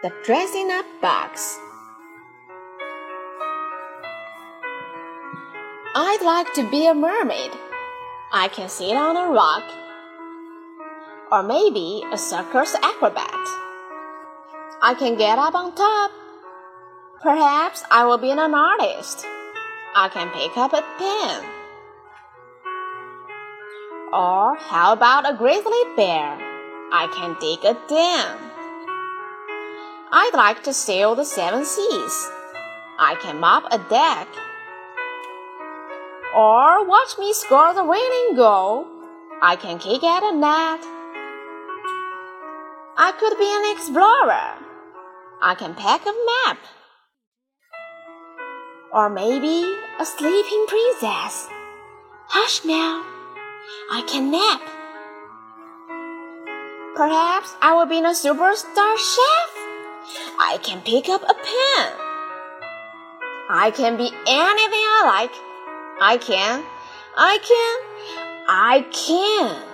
The Dressing Up Box. I'd like to be a mermaid. I can sit on a rock. Or maybe a circus acrobat. I can get up on top. Perhaps I will be an artist. I can pick up a pen. Or how about a grizzly bear? I can dig a dam. I'd like to sail the seven seas. I can mop a deck. Or watch me score the winning goal. I can kick at a net. I could be an explorer. I can pack a map. Or maybe a sleeping princess. Hush now. I can nap. Perhaps I will be a superstar chef. I can pick up a pen. I can be anything I like. I can. I can. I can.